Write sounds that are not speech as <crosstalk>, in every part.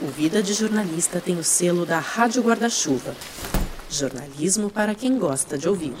O Vida de Jornalista tem o selo da Rádio Guarda-Chuva. Jornalismo para quem gosta de ouvir.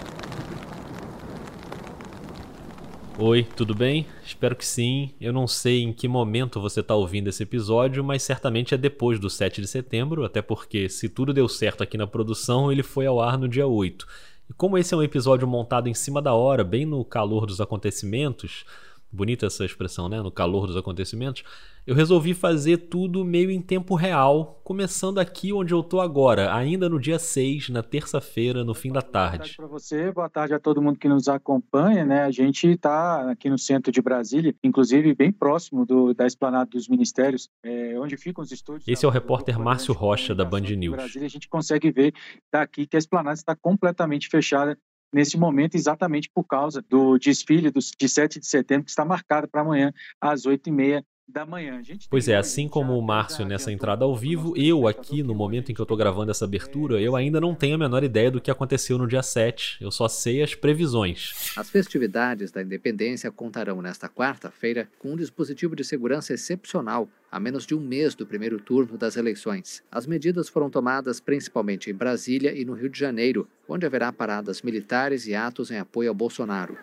Oi, tudo bem? Espero que sim. Eu não sei em que momento você está ouvindo esse episódio, mas certamente é depois do 7 de setembro, até porque, se tudo deu certo aqui na produção, ele foi ao ar no dia 8. E como esse é um episódio montado em cima da hora, bem no calor dos acontecimentos, bonita essa expressão, né? No calor dos acontecimentos. Eu resolvi fazer tudo meio em tempo real, começando aqui onde eu tô agora, ainda no dia 6, na terça-feira, no fim da tarde. Boa tarde para você, boa tarde a todo mundo que nos acompanha, né? A gente está aqui no centro de Brasília, inclusive bem próximo do, da esplanada dos ministérios, é, onde ficam os estúdios. Esse é o repórter Márcio Rocha, da Band News. Brasília, a gente consegue ver daqui que a esplanada está completamente fechada nesse momento, exatamente por causa do desfile de 7 de setembro, que está marcado para amanhã, às 8h30 da manhã. pois é, assim como o Márcio nessa entrada ao vivo, eu aqui, no momento em que eu estou gravando essa abertura, eu ainda não tenho a menor ideia do que aconteceu no dia 7. Eu só sei as previsões. As festividades da independência contarão nesta quarta-feira com um dispositivo de segurança excepcional a menos de um mês do primeiro turno das eleições. As medidas foram tomadas principalmente em Brasília e no Rio de Janeiro, onde haverá paradas militares e atos em apoio ao Bolsonaro.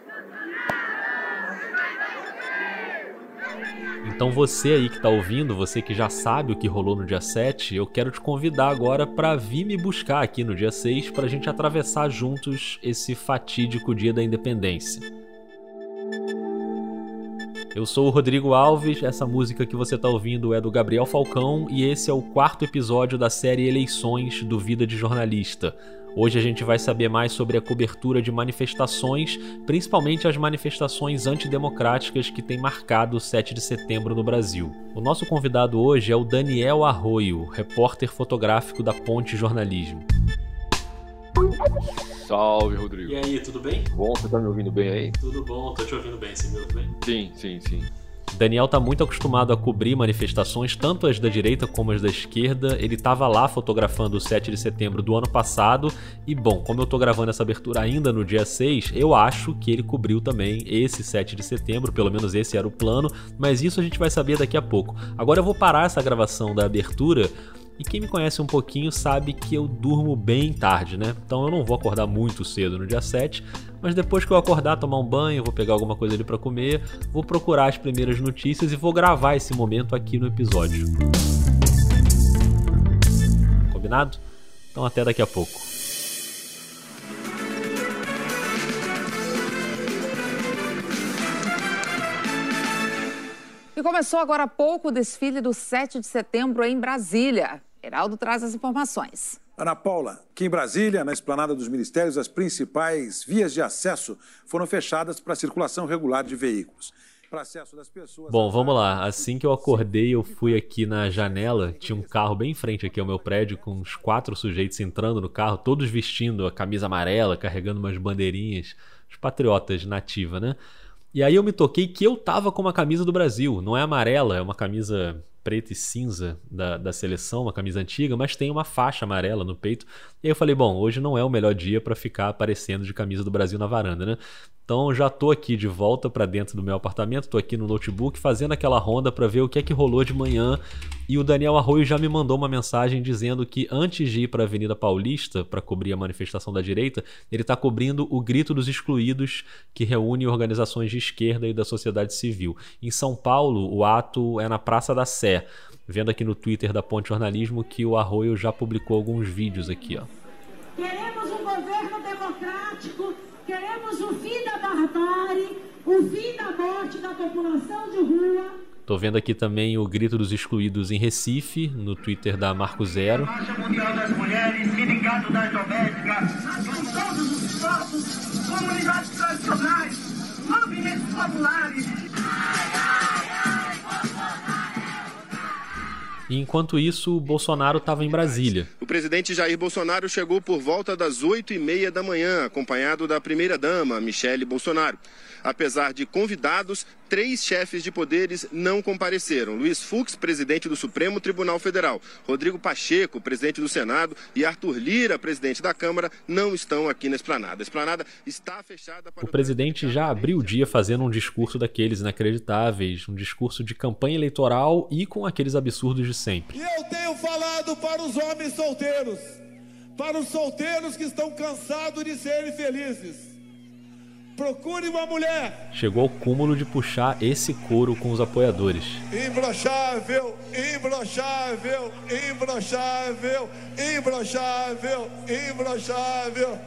Então você aí que está ouvindo, você que já sabe o que rolou no dia 7, eu quero te convidar agora para vir me buscar aqui no dia 6 para a gente atravessar juntos esse fatídico dia da independência. Eu sou o Rodrigo Alves, essa música que você está ouvindo é do Gabriel Falcão e esse é o quarto episódio da série Eleições do Vida de Jornalista. Hoje a gente vai saber mais sobre a cobertura de manifestações, principalmente as manifestações antidemocráticas que têm marcado o 7 de setembro no Brasil. O nosso convidado hoje é o Daniel Arroio, repórter fotográfico da Ponte Jornalismo. Salve, Rodrigo. E aí, tudo bem? Bom, você tá me ouvindo bem aí? Tudo bom, tô te ouvindo bem, você me ouve bem? Sim, sim, sim. Daniel está muito acostumado a cobrir manifestações, tanto as da direita como as da esquerda. Ele estava lá fotografando o 7 de setembro do ano passado. E bom, como eu estou gravando essa abertura ainda no dia 6, eu acho que ele cobriu também esse 7 de setembro, pelo menos esse era o plano, mas isso a gente vai saber daqui a pouco. Agora eu vou parar essa gravação da abertura e quem me conhece um pouquinho sabe que eu durmo bem tarde, né? Então eu não vou acordar muito cedo no dia 7, mas depois que eu acordar, tomar um banho, vou pegar alguma coisa ali para comer, vou procurar as primeiras notícias e vou gravar esse momento aqui no episódio. Combinado? Então até daqui a pouco. E começou agora há pouco o desfile do 7 de setembro em Brasília. Heraldo traz as informações. Ana Paula, que em Brasília, na esplanada dos ministérios, as principais vias de acesso foram fechadas para a circulação regular de veículos. Bom, vamos lá. Assim que eu acordei, eu fui aqui na janela. Tinha um carro bem em frente aqui ao meu prédio, com uns quatro sujeitos entrando no carro, todos vestindo a camisa amarela, carregando umas bandeirinhas. Os patriotas nativa, né? E aí eu me toquei que eu tava com uma camisa do Brasil. Não é amarela, é uma camisa preta e cinza da, da seleção, uma camisa antiga, mas tem uma faixa amarela no peito. E aí eu falei, bom, hoje não é o melhor dia para ficar aparecendo de camisa do Brasil na varanda, né? Então já tô aqui de volta para dentro do meu apartamento, tô aqui no notebook fazendo aquela ronda para ver o que é que rolou de manhã. E o Daniel Arroio já me mandou uma mensagem dizendo que antes de ir para a Avenida Paulista para cobrir a manifestação da direita, ele está cobrindo o Grito dos Excluídos, que reúne organizações de esquerda e da sociedade civil. Em São Paulo, o ato é na Praça da Sé. Vendo aqui no Twitter da Ponte Jornalismo que o Arroio já publicou alguns vídeos aqui, ó. Queremos um governo Queremos o fim da barbárie, o fim da morte da população de rua. Tô vendo aqui também o grito dos excluídos em Recife, no Twitter da Marco Zero. Marcha Mundial das Mulheres, Sindicato das Domésticas, todos os espaços, comunidades tradicionais, movimentos populares. E enquanto isso, o Bolsonaro estava em Brasília. O presidente Jair Bolsonaro chegou por volta das 8 e meia da manhã, acompanhado da primeira-dama, Michele Bolsonaro. Apesar de convidados, três chefes de poderes não compareceram. Luiz Fux, presidente do Supremo Tribunal Federal, Rodrigo Pacheco, presidente do Senado, e Arthur Lira, presidente da Câmara, não estão aqui na esplanada. A esplanada está fechada para o, o presidente já abriu o dia fazendo um discurso daqueles inacreditáveis, um discurso de campanha eleitoral e com aqueles absurdos de sempre. E eu tenho falado para os homens solteiros, para os solteiros que estão cansados de serem felizes. Procure uma mulher. Chegou ao cúmulo de puxar esse coro com os apoiadores. Imbrochável, imbrochável, imbrochável, imbrochável, imbrochável.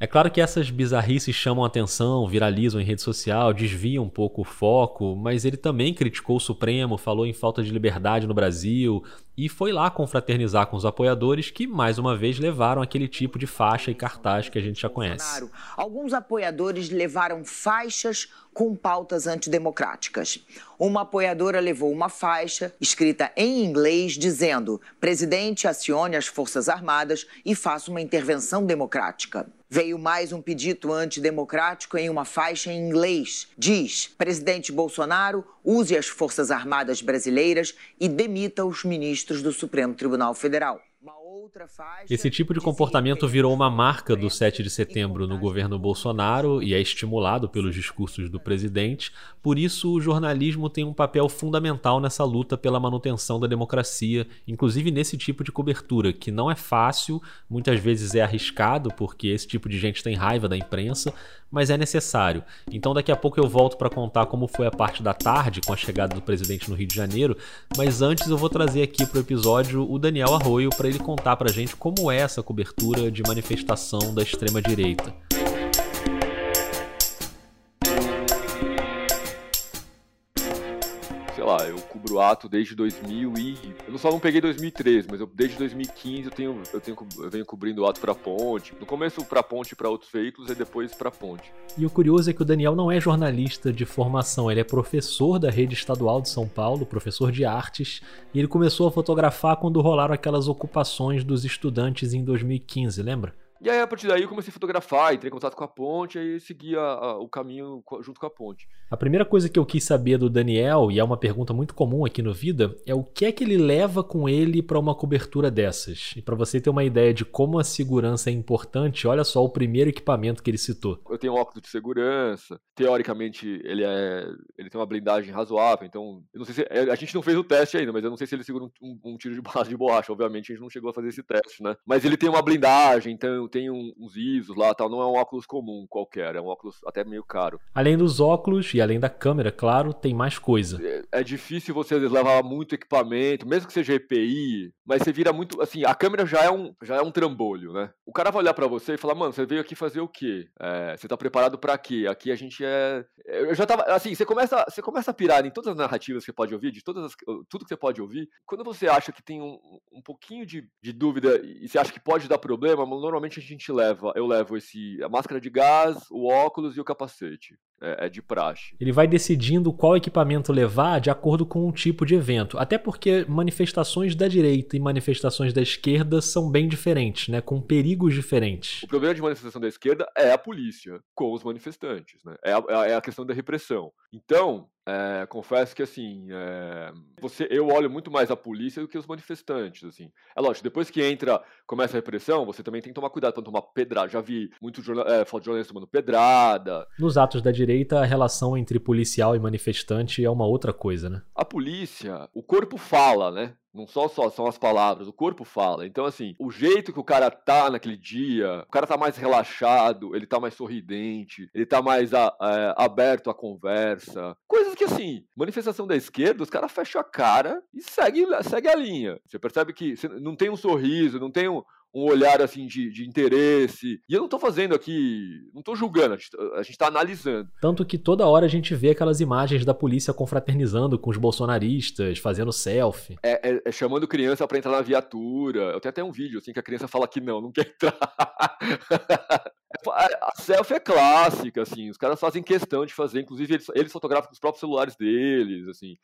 É claro que essas bizarrices chamam atenção, viralizam em rede social, desviam um pouco o foco, mas ele também criticou o Supremo, falou em falta de liberdade no Brasil e foi lá confraternizar com os apoiadores que, mais uma vez, levaram aquele tipo de faixa e cartaz que a gente já conhece. Alguns apoiadores levaram faixas com pautas antidemocráticas. Uma apoiadora levou uma faixa escrita em inglês dizendo: Presidente, acione as Forças Armadas e faça uma intervenção democrática. Veio mais um pedido antidemocrático em uma faixa em inglês. Diz: Presidente Bolsonaro, use as Forças Armadas brasileiras e demita os ministros do Supremo Tribunal Federal. Esse tipo de comportamento virou uma marca do 7 de setembro no governo Bolsonaro e é estimulado pelos discursos do presidente. Por isso, o jornalismo tem um papel fundamental nessa luta pela manutenção da democracia, inclusive nesse tipo de cobertura, que não é fácil, muitas vezes é arriscado, porque esse tipo de gente tem raiva da imprensa, mas é necessário. Então daqui a pouco eu volto para contar como foi a parte da tarde com a chegada do presidente no Rio de Janeiro, mas antes eu vou trazer aqui para o episódio o Daniel Arroio para ele contar para a gente como é essa cobertura de manifestação da extrema direita. Sei lá, eu cubro ato desde 2000 e... Eu só não peguei 2013, mas eu, desde 2015 eu, tenho, eu, tenho, eu venho cobrindo ato pra ponte. No começo pra ponte para outros veículos e depois pra ponte. E o curioso é que o Daniel não é jornalista de formação, ele é professor da rede estadual de São Paulo, professor de artes, e ele começou a fotografar quando rolaram aquelas ocupações dos estudantes em 2015, lembra? E aí, a partir daí, eu comecei a fotografar, entrei em contato com a ponte, e segui a, a, o caminho junto com a ponte. A primeira coisa que eu quis saber do Daniel, e é uma pergunta muito comum aqui no Vida, é o que é que ele leva com ele para uma cobertura dessas? E para você ter uma ideia de como a segurança é importante, olha só o primeiro equipamento que ele citou. Eu tenho um óculos de segurança, teoricamente ele é, ele tem uma blindagem razoável, então eu não sei se a gente não fez o teste ainda, mas eu não sei se ele segura um, um, um tiro de bala de borracha. Obviamente a gente não chegou a fazer esse teste, né? Mas ele tem uma blindagem, então tem uns ISOs lá tal, não é um óculos comum qualquer, é um óculos até meio caro. Além dos óculos e além da câmera, claro, tem mais coisa. É, é difícil você levar muito equipamento, mesmo que seja EPI, mas você vira muito, assim, a câmera já é um, já é um trambolho, né? O cara vai olhar para você e falar, mano, você veio aqui fazer o quê? É, você tá preparado para quê? Aqui a gente é... Eu já tava, assim, você começa, você começa a pirar em todas as narrativas que você pode ouvir, de todas as, tudo que você pode ouvir, quando você acha que tem um, um pouquinho de, de dúvida e você acha que pode dar problema, normalmente a gente leva, eu levo esse a máscara de gás, o óculos e o capacete. É, é, de praxe. Ele vai decidindo qual equipamento levar de acordo com o tipo de evento. Até porque manifestações da direita e manifestações da esquerda são bem diferentes, né? Com perigos diferentes. O problema de manifestação da esquerda é a polícia com os manifestantes, né? É a, é a questão da repressão. Então, é, confesso que assim, é, você, eu olho muito mais a polícia do que os manifestantes, assim. É lógico, depois que entra, começa a repressão, você também tem que tomar cuidado para tomar pedrada. Já vi muito jornal, é, foto de jornalista tomando pedrada. Nos atos da direita, a relação entre policial e manifestante é uma outra coisa, né? A polícia, o corpo fala, né? Não só, só são as palavras, o corpo fala. Então, assim, o jeito que o cara tá naquele dia, o cara tá mais relaxado, ele tá mais sorridente, ele tá mais a, a, aberto à conversa. Coisas que, assim, manifestação da esquerda, os caras fecham a cara e segue, segue a linha. Você percebe que não tem um sorriso, não tem um, um olhar assim de, de interesse. E eu não tô fazendo aqui, não tô julgando, a gente, gente tá analisando. Tanto que toda hora a gente vê aquelas imagens da polícia confraternizando com os bolsonaristas, fazendo selfie. É, é, é chamando criança para entrar na viatura. Eu tenho até um vídeo assim que a criança fala que não, não quer entrar. <laughs> a selfie é clássica, assim, os caras fazem questão de fazer, inclusive eles, eles fotografam com os próprios celulares deles, assim.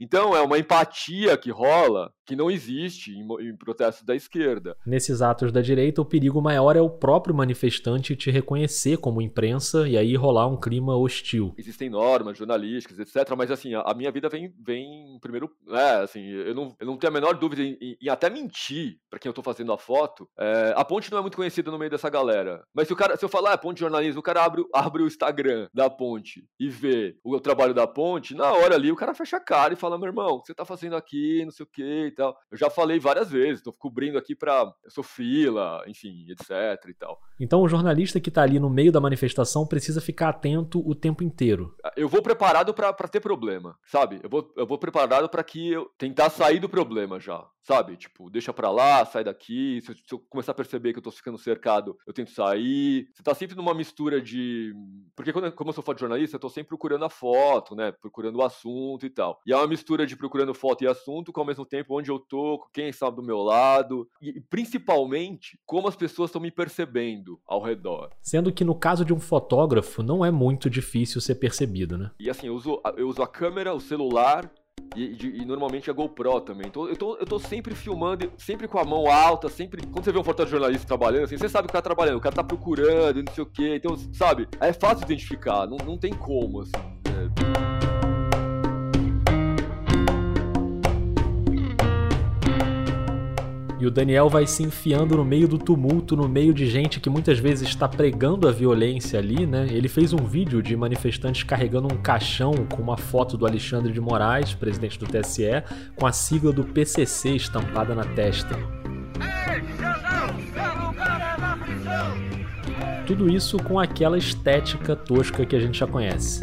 Então é uma empatia que rola que não existe em, em protestos da esquerda. Nesses atos da direita, o perigo maior é o próprio manifestante te reconhecer como imprensa e aí rolar um clima hostil. Existem normas jornalísticas, etc. Mas assim, a, a minha vida vem, vem primeiro. É, assim, eu não, eu não tenho a menor dúvida em, em, em até mentir para quem eu tô fazendo a foto. É, a ponte não é muito conhecida no meio dessa galera. Mas se o cara, se eu falar, ah, ponte de jornalismo, o cara abre, abre o Instagram da ponte e vê o trabalho da ponte, na hora ali o cara fecha a cara e fala: meu irmão, o que você tá fazendo aqui, não sei o que tal. Eu já falei várias vezes, tô cobrindo aqui pra. Eu sou fila, enfim, etc e tal. Então o jornalista que tá ali no meio da manifestação precisa ficar atento o tempo inteiro. Eu vou preparado para ter problema, sabe? Eu vou, eu vou preparado para que eu tentar sair do problema já, sabe? Tipo, deixa pra lá, sai daqui. Se eu, se eu, começar a perceber que eu tô ficando cercado, eu tento sair. Você tá sempre numa mistura de. Porque quando, como eu sou fotojornalista, eu tô sempre procurando a foto, né? Procurando o assunto e tal. E é uma mistura de procurando foto e assunto, com ao mesmo tempo onde eu tô, quem está do meu lado. E principalmente como as pessoas estão me percebendo ao redor. Sendo que no caso de um fotógrafo, não é muito difícil ser percebido, né? E assim, eu uso, eu uso a câmera, o celular e, e, e, normalmente a GoPro também. Então eu tô, eu tô sempre filmando, sempre com a mão alta, sempre. Quando você vê um fotojornalista trabalhando, assim, você sabe o cara tá trabalhando, o cara tá procurando, não sei o quê. Então, sabe, é fácil identificar, não, não tem como, assim. É... E o Daniel vai se enfiando no meio do tumulto, no meio de gente que muitas vezes está pregando a violência ali, né? Ele fez um vídeo de manifestantes carregando um caixão com uma foto do Alexandre de Moraes, presidente do TSE, com a sigla do PCC estampada na testa. Tudo isso com aquela estética tosca que a gente já conhece.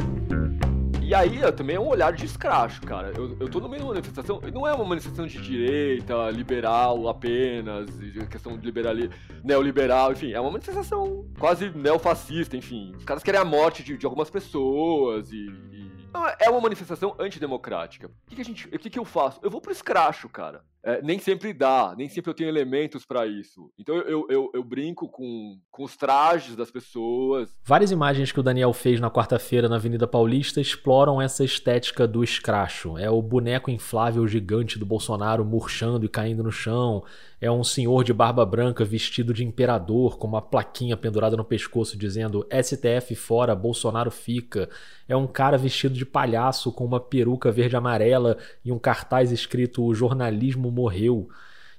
E aí também é um olhar de escracho, cara. Eu, eu tô no meio de uma manifestação, não é uma manifestação de direita, liberal apenas, questão de liberal, neoliberal, enfim, é uma manifestação quase neofascista, enfim. Os caras querem a morte de, de algumas pessoas e, e é uma manifestação antidemocrática. O que, que, a gente, o que, que eu faço? Eu vou pro escracho, cara. É, nem sempre dá, nem sempre eu tenho elementos para isso. Então eu, eu, eu, brinco com, com os trajes das pessoas. Várias imagens que o Daniel fez na quarta-feira na Avenida Paulista exploram essa estética do escracho. É o boneco inflável gigante do Bolsonaro murchando e caindo no chão. É um senhor de barba branca vestido de imperador, com uma plaquinha pendurada no pescoço dizendo STF fora, Bolsonaro fica. É um cara vestido de palhaço com uma peruca verde-amarela e um cartaz escrito jornalismo morreu.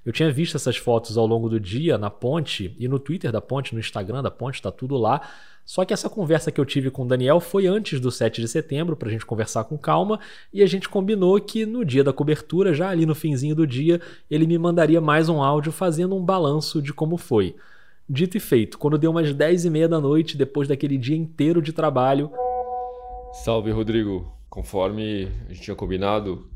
Eu tinha visto essas fotos ao longo do dia na ponte e no Twitter da ponte, no Instagram da ponte, tá tudo lá. Só que essa conversa que eu tive com o Daniel foi antes do 7 de setembro, para a gente conversar com calma, e a gente combinou que no dia da cobertura, já ali no finzinho do dia, ele me mandaria mais um áudio fazendo um balanço de como foi. Dito e feito, quando deu umas 10 e meia da noite, depois daquele dia inteiro de trabalho. Salve, Rodrigo. Conforme a gente tinha combinado,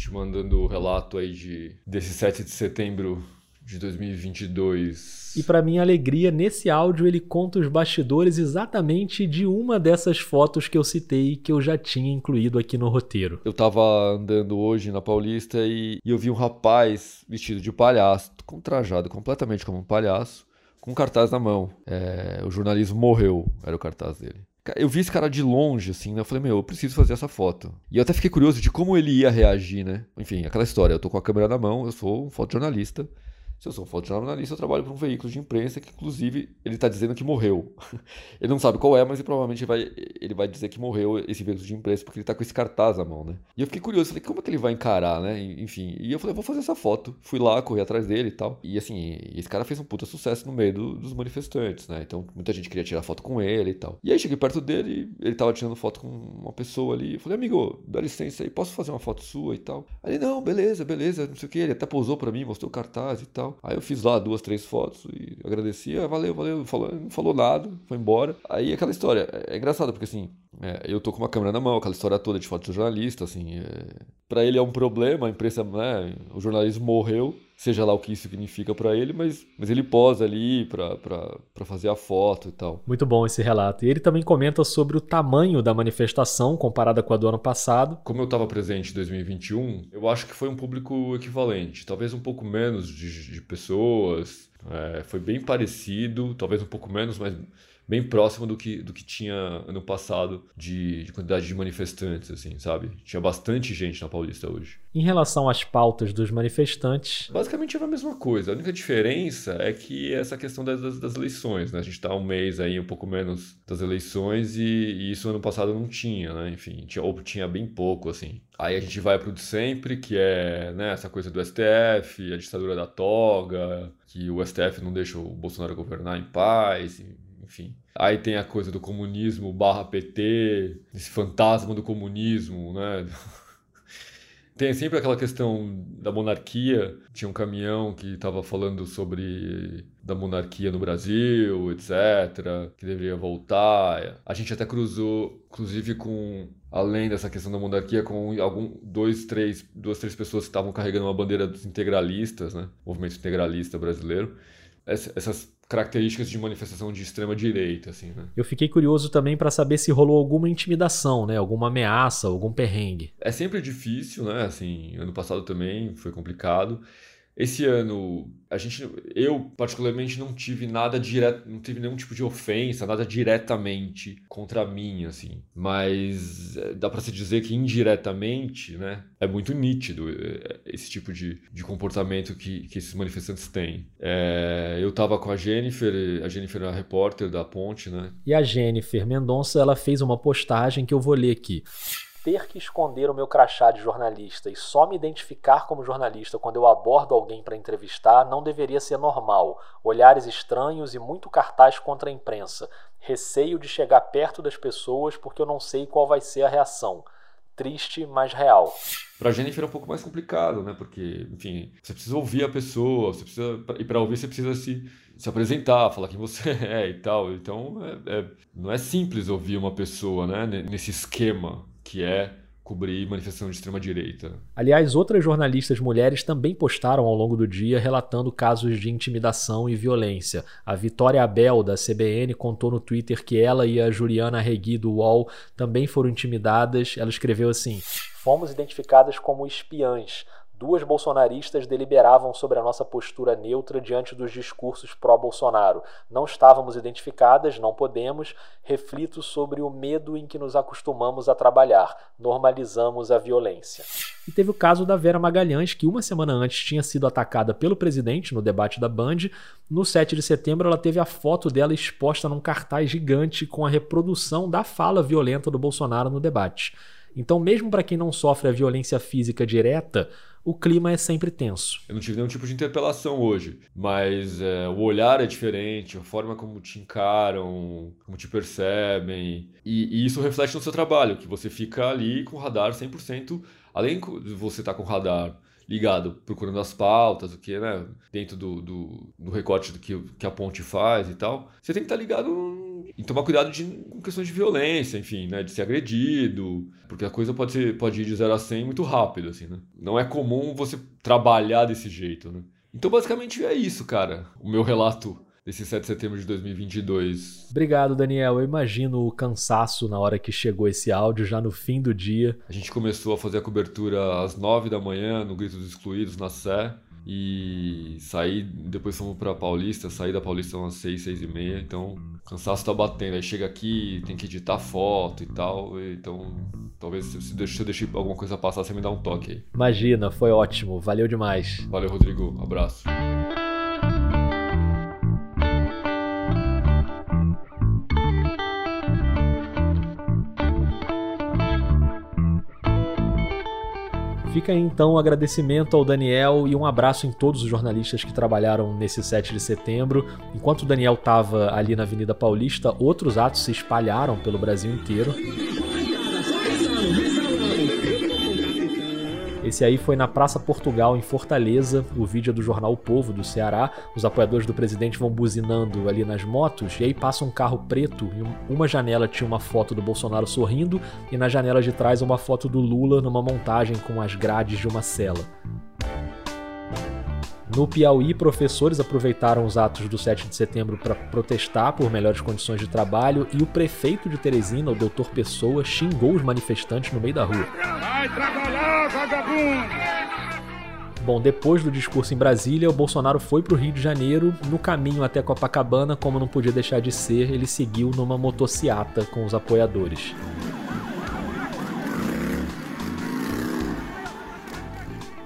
te mandando o relato aí de, desse 7 de setembro de 2022. E para minha alegria, nesse áudio ele conta os bastidores exatamente de uma dessas fotos que eu citei que eu já tinha incluído aqui no roteiro. Eu tava andando hoje na Paulista e, e eu vi um rapaz vestido de palhaço, contrajado completamente como um palhaço, com um cartaz na mão. É, o jornalismo morreu, era o cartaz dele. Eu vi esse cara de longe, assim, né? Eu falei, meu, eu preciso fazer essa foto. E eu até fiquei curioso de como ele ia reagir, né? Enfim, aquela história, eu tô com a câmera na mão, eu sou um fotojornalista. Se eu sou fotojornalista, eu trabalho para um veículo de imprensa que, inclusive, ele está dizendo que morreu. <laughs> ele não sabe qual é, mas ele provavelmente vai, ele vai dizer que morreu esse veículo de imprensa porque ele está com esse cartaz na mão, né? E eu fiquei curioso, falei, como é que ele vai encarar, né? Enfim, e eu falei, vou fazer essa foto. Fui lá, corri atrás dele e tal. E assim, esse cara fez um puta sucesso no meio do, dos manifestantes, né? Então muita gente queria tirar foto com ele e tal. E aí cheguei perto dele, ele tava tirando foto com uma pessoa ali. Eu falei, amigo, dá licença aí, posso fazer uma foto sua e tal? Aí, não, beleza, beleza, não sei o que. Ele até pousou para mim, mostrou o cartaz e tal. Aí eu fiz lá duas, três fotos e agradecia, ah, valeu, valeu, falou, não falou nada, foi embora. Aí aquela história, é, é engraçado porque assim, é, eu tô com uma câmera na mão, aquela história toda de foto de jornalista, assim, é... para ele é um problema, a imprensa, né, o jornalismo morreu, seja lá o que isso significa para ele, mas, mas ele posa ali para fazer a foto e tal. Muito bom esse relato. E ele também comenta sobre o tamanho da manifestação comparada com a do ano passado. Como eu estava presente em 2021, eu acho que foi um público equivalente, talvez um pouco menos de, de pessoas, é, foi bem parecido, talvez um pouco menos, mas bem próximo do que, do que tinha ano passado de, de quantidade de manifestantes, assim, sabe? Tinha bastante gente na Paulista hoje. Em relação às pautas dos manifestantes. Basicamente era a mesma coisa. A única diferença é que essa questão das, das, das eleições, né? A gente está um mês aí, um pouco menos das eleições, e, e, isso ano passado não tinha, né? Enfim, tinha, ou tinha bem pouco, assim. Aí a gente vai para o de sempre, que é né, essa coisa do STF, a ditadura da toga, que o STF não deixa o Bolsonaro governar em paz, enfim. Aí tem a coisa do comunismo barra PT, esse fantasma do comunismo, né? <laughs> Tem sempre aquela questão da monarquia. Tinha um caminhão que estava falando sobre da monarquia no Brasil, etc., que deveria voltar. A gente até cruzou, inclusive com além dessa questão da monarquia, com algum dois, três, duas, três pessoas que estavam carregando uma bandeira dos integralistas, né? Movimento integralista brasileiro. Essas características de manifestação de extrema direita, assim, né? Eu fiquei curioso também para saber se rolou alguma intimidação, né? Alguma ameaça, algum perrengue. É sempre difícil, né? Assim, ano passado também foi complicado. Esse ano, a gente, eu particularmente não tive nada direto, não tive nenhum tipo de ofensa, nada diretamente contra mim, assim. Mas eh, dá para se dizer que indiretamente, né, é muito nítido eh, esse tipo de, de comportamento que, que esses manifestantes têm. É, eu tava com a Jennifer, a Jennifer é a repórter da Ponte, né? E a Jennifer Mendonça, ela fez uma postagem que eu vou ler aqui ter que esconder o meu crachá de jornalista e só me identificar como jornalista quando eu abordo alguém para entrevistar não deveria ser normal. Olhares estranhos e muito cartaz contra a imprensa. Receio de chegar perto das pessoas porque eu não sei qual vai ser a reação. Triste, mas real. Pra Jennifer é um pouco mais complicado, né? Porque, enfim, você precisa ouvir a pessoa, você precisa, e para ouvir você precisa se, se apresentar, falar quem você <laughs> é e tal. Então, é, é, não é simples ouvir uma pessoa, né? Nesse esquema que é cobrir manifestação de extrema-direita. Aliás, outras jornalistas mulheres também postaram ao longo do dia relatando casos de intimidação e violência. A Vitória Abel, da CBN, contou no Twitter que ela e a Juliana Regui, do UOL, também foram intimidadas. Ela escreveu assim: Fomos identificadas como espiãs duas bolsonaristas deliberavam sobre a nossa postura neutra diante dos discursos pró-Bolsonaro. Não estávamos identificadas, não podemos. Reflito sobre o medo em que nos acostumamos a trabalhar. Normalizamos a violência. E teve o caso da Vera Magalhães, que uma semana antes tinha sido atacada pelo presidente no debate da Band. No 7 de setembro, ela teve a foto dela exposta num cartaz gigante com a reprodução da fala violenta do Bolsonaro no debate. Então, mesmo para quem não sofre a violência física direta, o clima é sempre tenso. Eu não tive nenhum tipo de interpelação hoje, mas é, o olhar é diferente, a forma como te encaram, como te percebem, e, e isso reflete no seu trabalho, que você fica ali com o radar 100%, além de você estar tá com o radar ligado, procurando as pautas, o que, né? Dentro do, do, do recorte do que, que a ponte faz e tal. Você tem que estar tá ligado e tomar cuidado de, com questões de violência, enfim, né? De ser agredido, porque a coisa pode, ser, pode ir de 0 a 100 muito rápido, assim, né? Não é comum você trabalhar desse jeito, né? Então, basicamente, é isso, cara. O meu relato desse 7 de setembro de 2022. Obrigado, Daniel. Eu imagino o cansaço na hora que chegou esse áudio, já no fim do dia. A gente começou a fazer a cobertura às 9 da manhã, no Grito dos Excluídos, na Sé. E saí, depois fomos pra Paulista, saí da Paulista umas 6, 6 e meia, então o cansaço tá batendo. Aí chega aqui, tem que editar foto e tal, então talvez se eu deixei alguma coisa passar, você me dá um toque aí. Imagina, foi ótimo, valeu demais. Valeu, Rodrigo, abraço. Fica aí então um agradecimento ao Daniel e um abraço em todos os jornalistas que trabalharam nesse 7 de setembro. Enquanto o Daniel estava ali na Avenida Paulista, outros atos se espalharam pelo Brasil inteiro. Esse aí foi na Praça Portugal, em Fortaleza. O vídeo é do jornal o Povo, do Ceará. Os apoiadores do presidente vão buzinando ali nas motos, e aí passa um carro preto. E uma janela tinha uma foto do Bolsonaro sorrindo, e na janela de trás uma foto do Lula numa montagem com as grades de uma cela. No Piauí, professores aproveitaram os atos do 7 de setembro para protestar por melhores condições de trabalho e o prefeito de Teresina, o doutor Pessoa, xingou os manifestantes no meio da rua. Vai trabalhar, vagabundo! Bom, depois do discurso em Brasília, o Bolsonaro foi para o Rio de Janeiro. No caminho até Copacabana, como não podia deixar de ser, ele seguiu numa motociata com os apoiadores.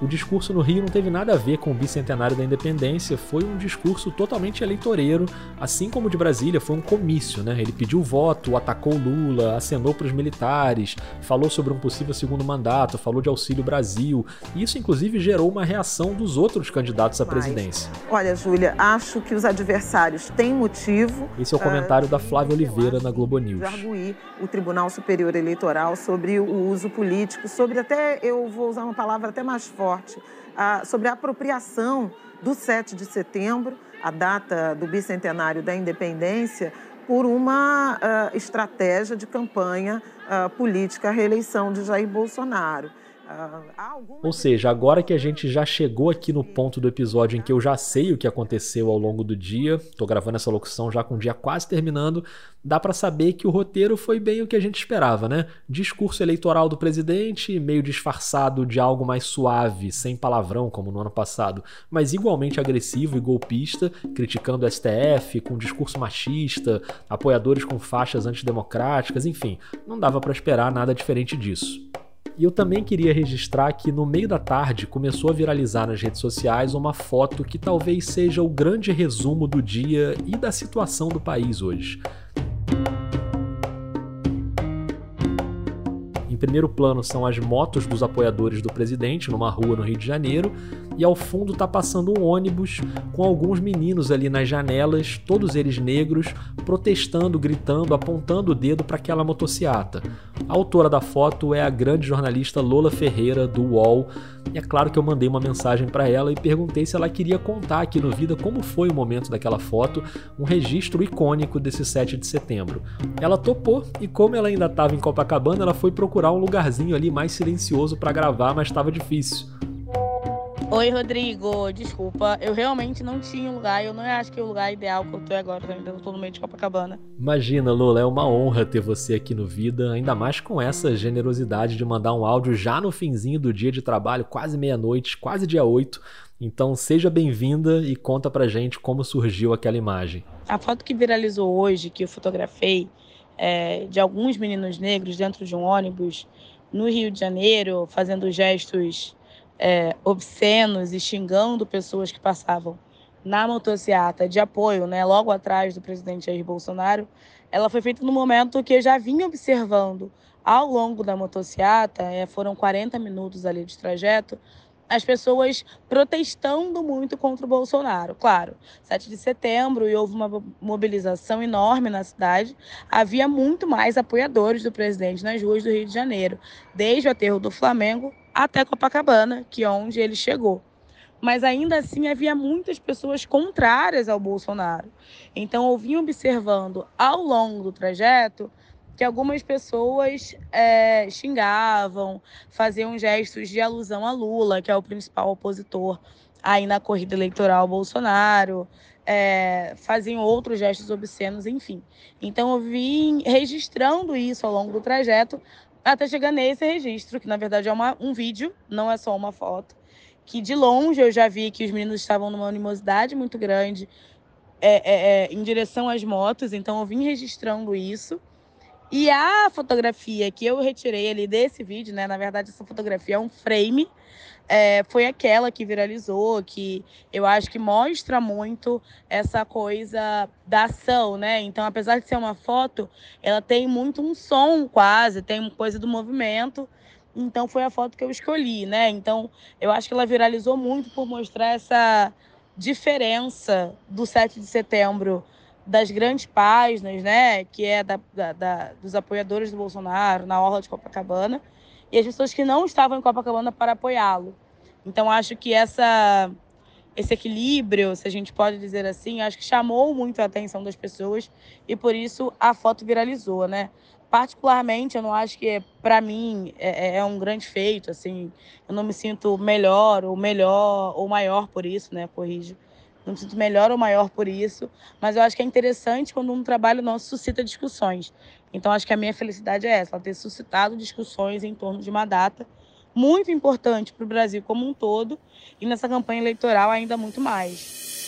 O discurso no Rio não teve nada a ver com o bicentenário da independência, foi um discurso totalmente eleitoreiro, assim como o de Brasília, foi um comício, né? Ele pediu voto, atacou Lula, acenou para os militares, falou sobre um possível segundo mandato, falou de Auxílio Brasil. Isso, inclusive, gerou uma reação dos outros candidatos à presidência. Mas, olha, Júlia, acho que os adversários têm motivo. Esse é o comentário uh, da Flávia Oliveira na Globo News. Arguir o Tribunal Superior Eleitoral sobre o uso político, sobre até, eu vou usar uma palavra até mais forte, forte sobre a apropriação do 7 de setembro, a data do bicentenário da independência, por uma uh, estratégia de campanha uh, política à reeleição de Jair Bolsonaro. Ou seja, agora que a gente já chegou aqui no ponto do episódio em que eu já sei o que aconteceu ao longo do dia, tô gravando essa locução já com o dia quase terminando, dá para saber que o roteiro foi bem o que a gente esperava, né? Discurso eleitoral do presidente, meio disfarçado de algo mais suave, sem palavrão como no ano passado, mas igualmente agressivo e golpista, criticando o STF, com discurso machista, apoiadores com faixas antidemocráticas, enfim, não dava para esperar nada diferente disso. E eu também queria registrar que no meio da tarde começou a viralizar nas redes sociais uma foto que talvez seja o grande resumo do dia e da situação do país hoje. Em primeiro plano são as motos dos apoiadores do presidente numa rua no Rio de Janeiro, e ao fundo está passando um ônibus com alguns meninos ali nas janelas, todos eles negros, protestando, gritando, apontando o dedo para aquela motociata. A autora da foto é a grande jornalista Lola Ferreira do UOL. E é claro que eu mandei uma mensagem para ela e perguntei se ela queria contar aqui no Vida como foi o momento daquela foto, um registro icônico desse 7 de setembro. Ela topou e como ela ainda estava em Copacabana, ela foi procurar um lugarzinho ali mais silencioso para gravar, mas estava difícil. Oi, Rodrigo. Desculpa, eu realmente não tinha um lugar. Eu não acho que é o lugar ideal que eu tô agora. Eu ainda tô no meio de Copacabana. Imagina, Lula, é uma honra ter você aqui no Vida, ainda mais com essa generosidade de mandar um áudio já no finzinho do dia de trabalho, quase meia-noite, quase dia 8. Então seja bem-vinda e conta pra gente como surgiu aquela imagem. A foto que viralizou hoje, que eu fotografei, é, de alguns meninos negros dentro de um ônibus no Rio de Janeiro, fazendo gestos é, obscenos e xingando pessoas que passavam na motocicleta de apoio, né, logo atrás do presidente Jair Bolsonaro, ela foi feita no momento que eu já vinha observando ao longo da motocicleta, é, foram 40 minutos ali de trajeto, as pessoas protestando muito contra o Bolsonaro. Claro, 7 de setembro e houve uma mobilização enorme na cidade. Havia muito mais apoiadores do presidente nas ruas do Rio de Janeiro, desde o aterro do Flamengo até Copacabana, que é onde ele chegou. Mas ainda assim havia muitas pessoas contrárias ao Bolsonaro. Então eu vim observando ao longo do trajeto que algumas pessoas é, xingavam, faziam gestos de alusão a Lula, que é o principal opositor aí na corrida eleitoral Bolsonaro, é, faziam outros gestos obscenos, enfim. Então eu vim registrando isso ao longo do trajeto até chegar nesse registro, que na verdade é uma, um vídeo, não é só uma foto, que de longe eu já vi que os meninos estavam numa animosidade muito grande é, é, é em direção às motos, então eu vim registrando isso. E a fotografia que eu retirei ali desse vídeo, né? Na verdade, essa fotografia é um frame. É, foi aquela que viralizou, que eu acho que mostra muito essa coisa da ação, né? Então, apesar de ser uma foto, ela tem muito um som quase, tem uma coisa do movimento. Então, foi a foto que eu escolhi, né? Então, eu acho que ela viralizou muito por mostrar essa diferença do 7 de setembro das grandes páginas, né, que é da, da, da, dos apoiadores do Bolsonaro na orla de Copacabana, e as pessoas que não estavam em Copacabana para apoiá-lo. Então, acho que essa, esse equilíbrio, se a gente pode dizer assim, acho que chamou muito a atenção das pessoas e por isso a foto viralizou, né? Particularmente, eu não acho que para mim é, é, é, um grande feito, assim, eu não me sinto melhor ou melhor ou maior por isso, né? Corrijo não me sinto melhor ou maior por isso, mas eu acho que é interessante quando um trabalho nosso suscita discussões. Então, acho que a minha felicidade é essa, ela ter suscitado discussões em torno de uma data muito importante para o Brasil como um todo e nessa campanha eleitoral ainda muito mais.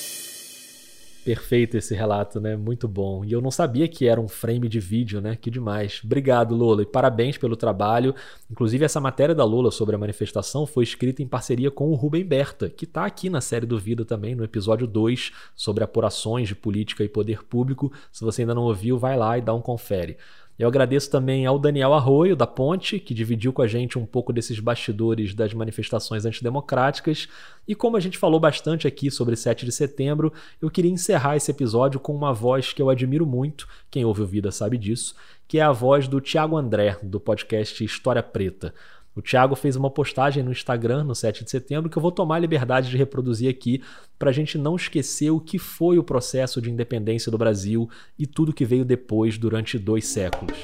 Perfeito esse relato, né? Muito bom. E eu não sabia que era um frame de vídeo, né? Que demais. Obrigado, Lola, e parabéns pelo trabalho. Inclusive, essa matéria da Lola sobre a manifestação foi escrita em parceria com o Rubem Berta, que está aqui na série do Vida também, no episódio 2, sobre apurações de política e poder público. Se você ainda não ouviu, vai lá e dá um confere. Eu agradeço também ao Daniel Arroio, da Ponte, que dividiu com a gente um pouco desses bastidores das manifestações antidemocráticas. E como a gente falou bastante aqui sobre 7 de setembro, eu queria encerrar esse episódio com uma voz que eu admiro muito, quem ouve o Vida sabe disso, que é a voz do Tiago André, do podcast História Preta. O Thiago fez uma postagem no Instagram no 7 de setembro que eu vou tomar a liberdade de reproduzir aqui para a gente não esquecer o que foi o processo de independência do Brasil e tudo que veio depois durante dois séculos.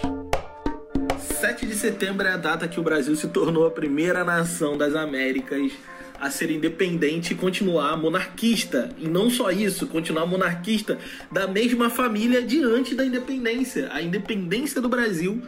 7 de setembro é a data que o Brasil se tornou a primeira nação das Américas a ser independente e continuar monarquista. E não só isso, continuar monarquista da mesma família diante da independência. A independência do Brasil.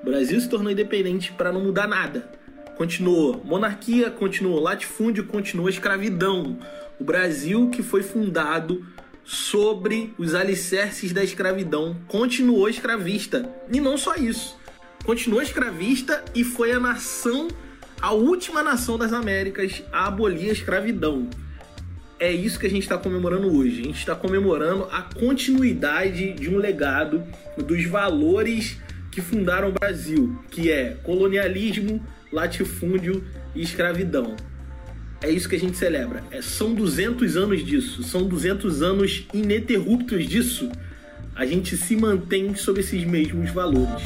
O Brasil se tornou independente para não mudar nada continuou monarquia, continuou latifúndio, continuou escravidão. O Brasil, que foi fundado sobre os alicerces da escravidão, continuou escravista. E não só isso, continuou escravista e foi a nação, a última nação das Américas a abolir a escravidão. É isso que a gente está comemorando hoje. A gente está comemorando a continuidade de um legado dos valores que fundaram o Brasil, que é colonialismo, latifúndio e escravidão. É isso que a gente celebra. É, são 200 anos disso, são 200 anos ininterruptos disso. A gente se mantém sobre esses mesmos valores.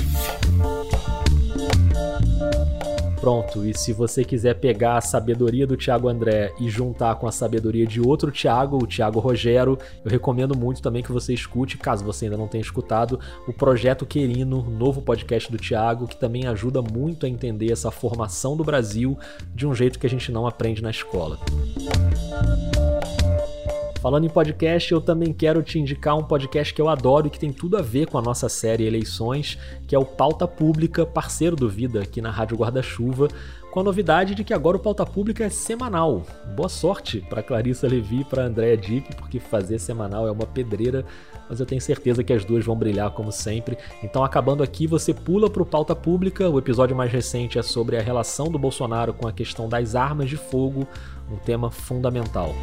Pronto, e se você quiser pegar a sabedoria do Tiago André e juntar com a sabedoria de outro Tiago, o Tiago Rogero, eu recomendo muito também que você escute, caso você ainda não tenha escutado, o Projeto Querino, novo podcast do Tiago, que também ajuda muito a entender essa formação do Brasil de um jeito que a gente não aprende na escola. Falando em podcast, eu também quero te indicar um podcast que eu adoro e que tem tudo a ver com a nossa série Eleições, que é o Pauta Pública, parceiro do Vida aqui na Rádio Guarda-Chuva, com a novidade de que agora o Pauta Pública é semanal. Boa sorte para Clarissa Levi e para Andréa Dipp, porque fazer semanal é uma pedreira, mas eu tenho certeza que as duas vão brilhar como sempre. Então, acabando aqui, você pula para o Pauta Pública. O episódio mais recente é sobre a relação do Bolsonaro com a questão das armas de fogo, um tema fundamental.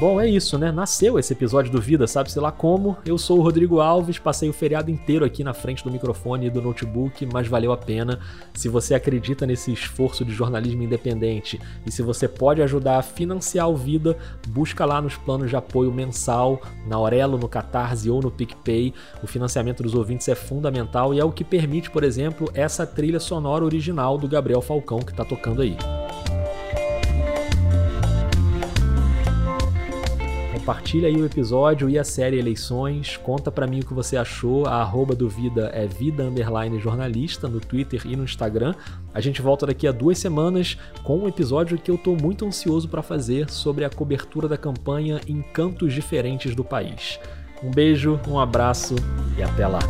Bom, é isso, né? Nasceu esse episódio do Vida, sabe-se lá como. Eu sou o Rodrigo Alves, passei o feriado inteiro aqui na frente do microfone e do notebook, mas valeu a pena. Se você acredita nesse esforço de jornalismo independente e se você pode ajudar a financiar o Vida, busca lá nos planos de apoio mensal, na Aurelo, no Catarse ou no PicPay. O financiamento dos ouvintes é fundamental e é o que permite, por exemplo, essa trilha sonora original do Gabriel Falcão que está tocando aí. Compartilha aí o episódio e a série Eleições. Conta para mim o que você achou. A arroba do Vida é vida underline jornalista no Twitter e no Instagram. A gente volta daqui a duas semanas com um episódio que eu tô muito ansioso para fazer sobre a cobertura da campanha em cantos diferentes do país. Um beijo, um abraço e até lá.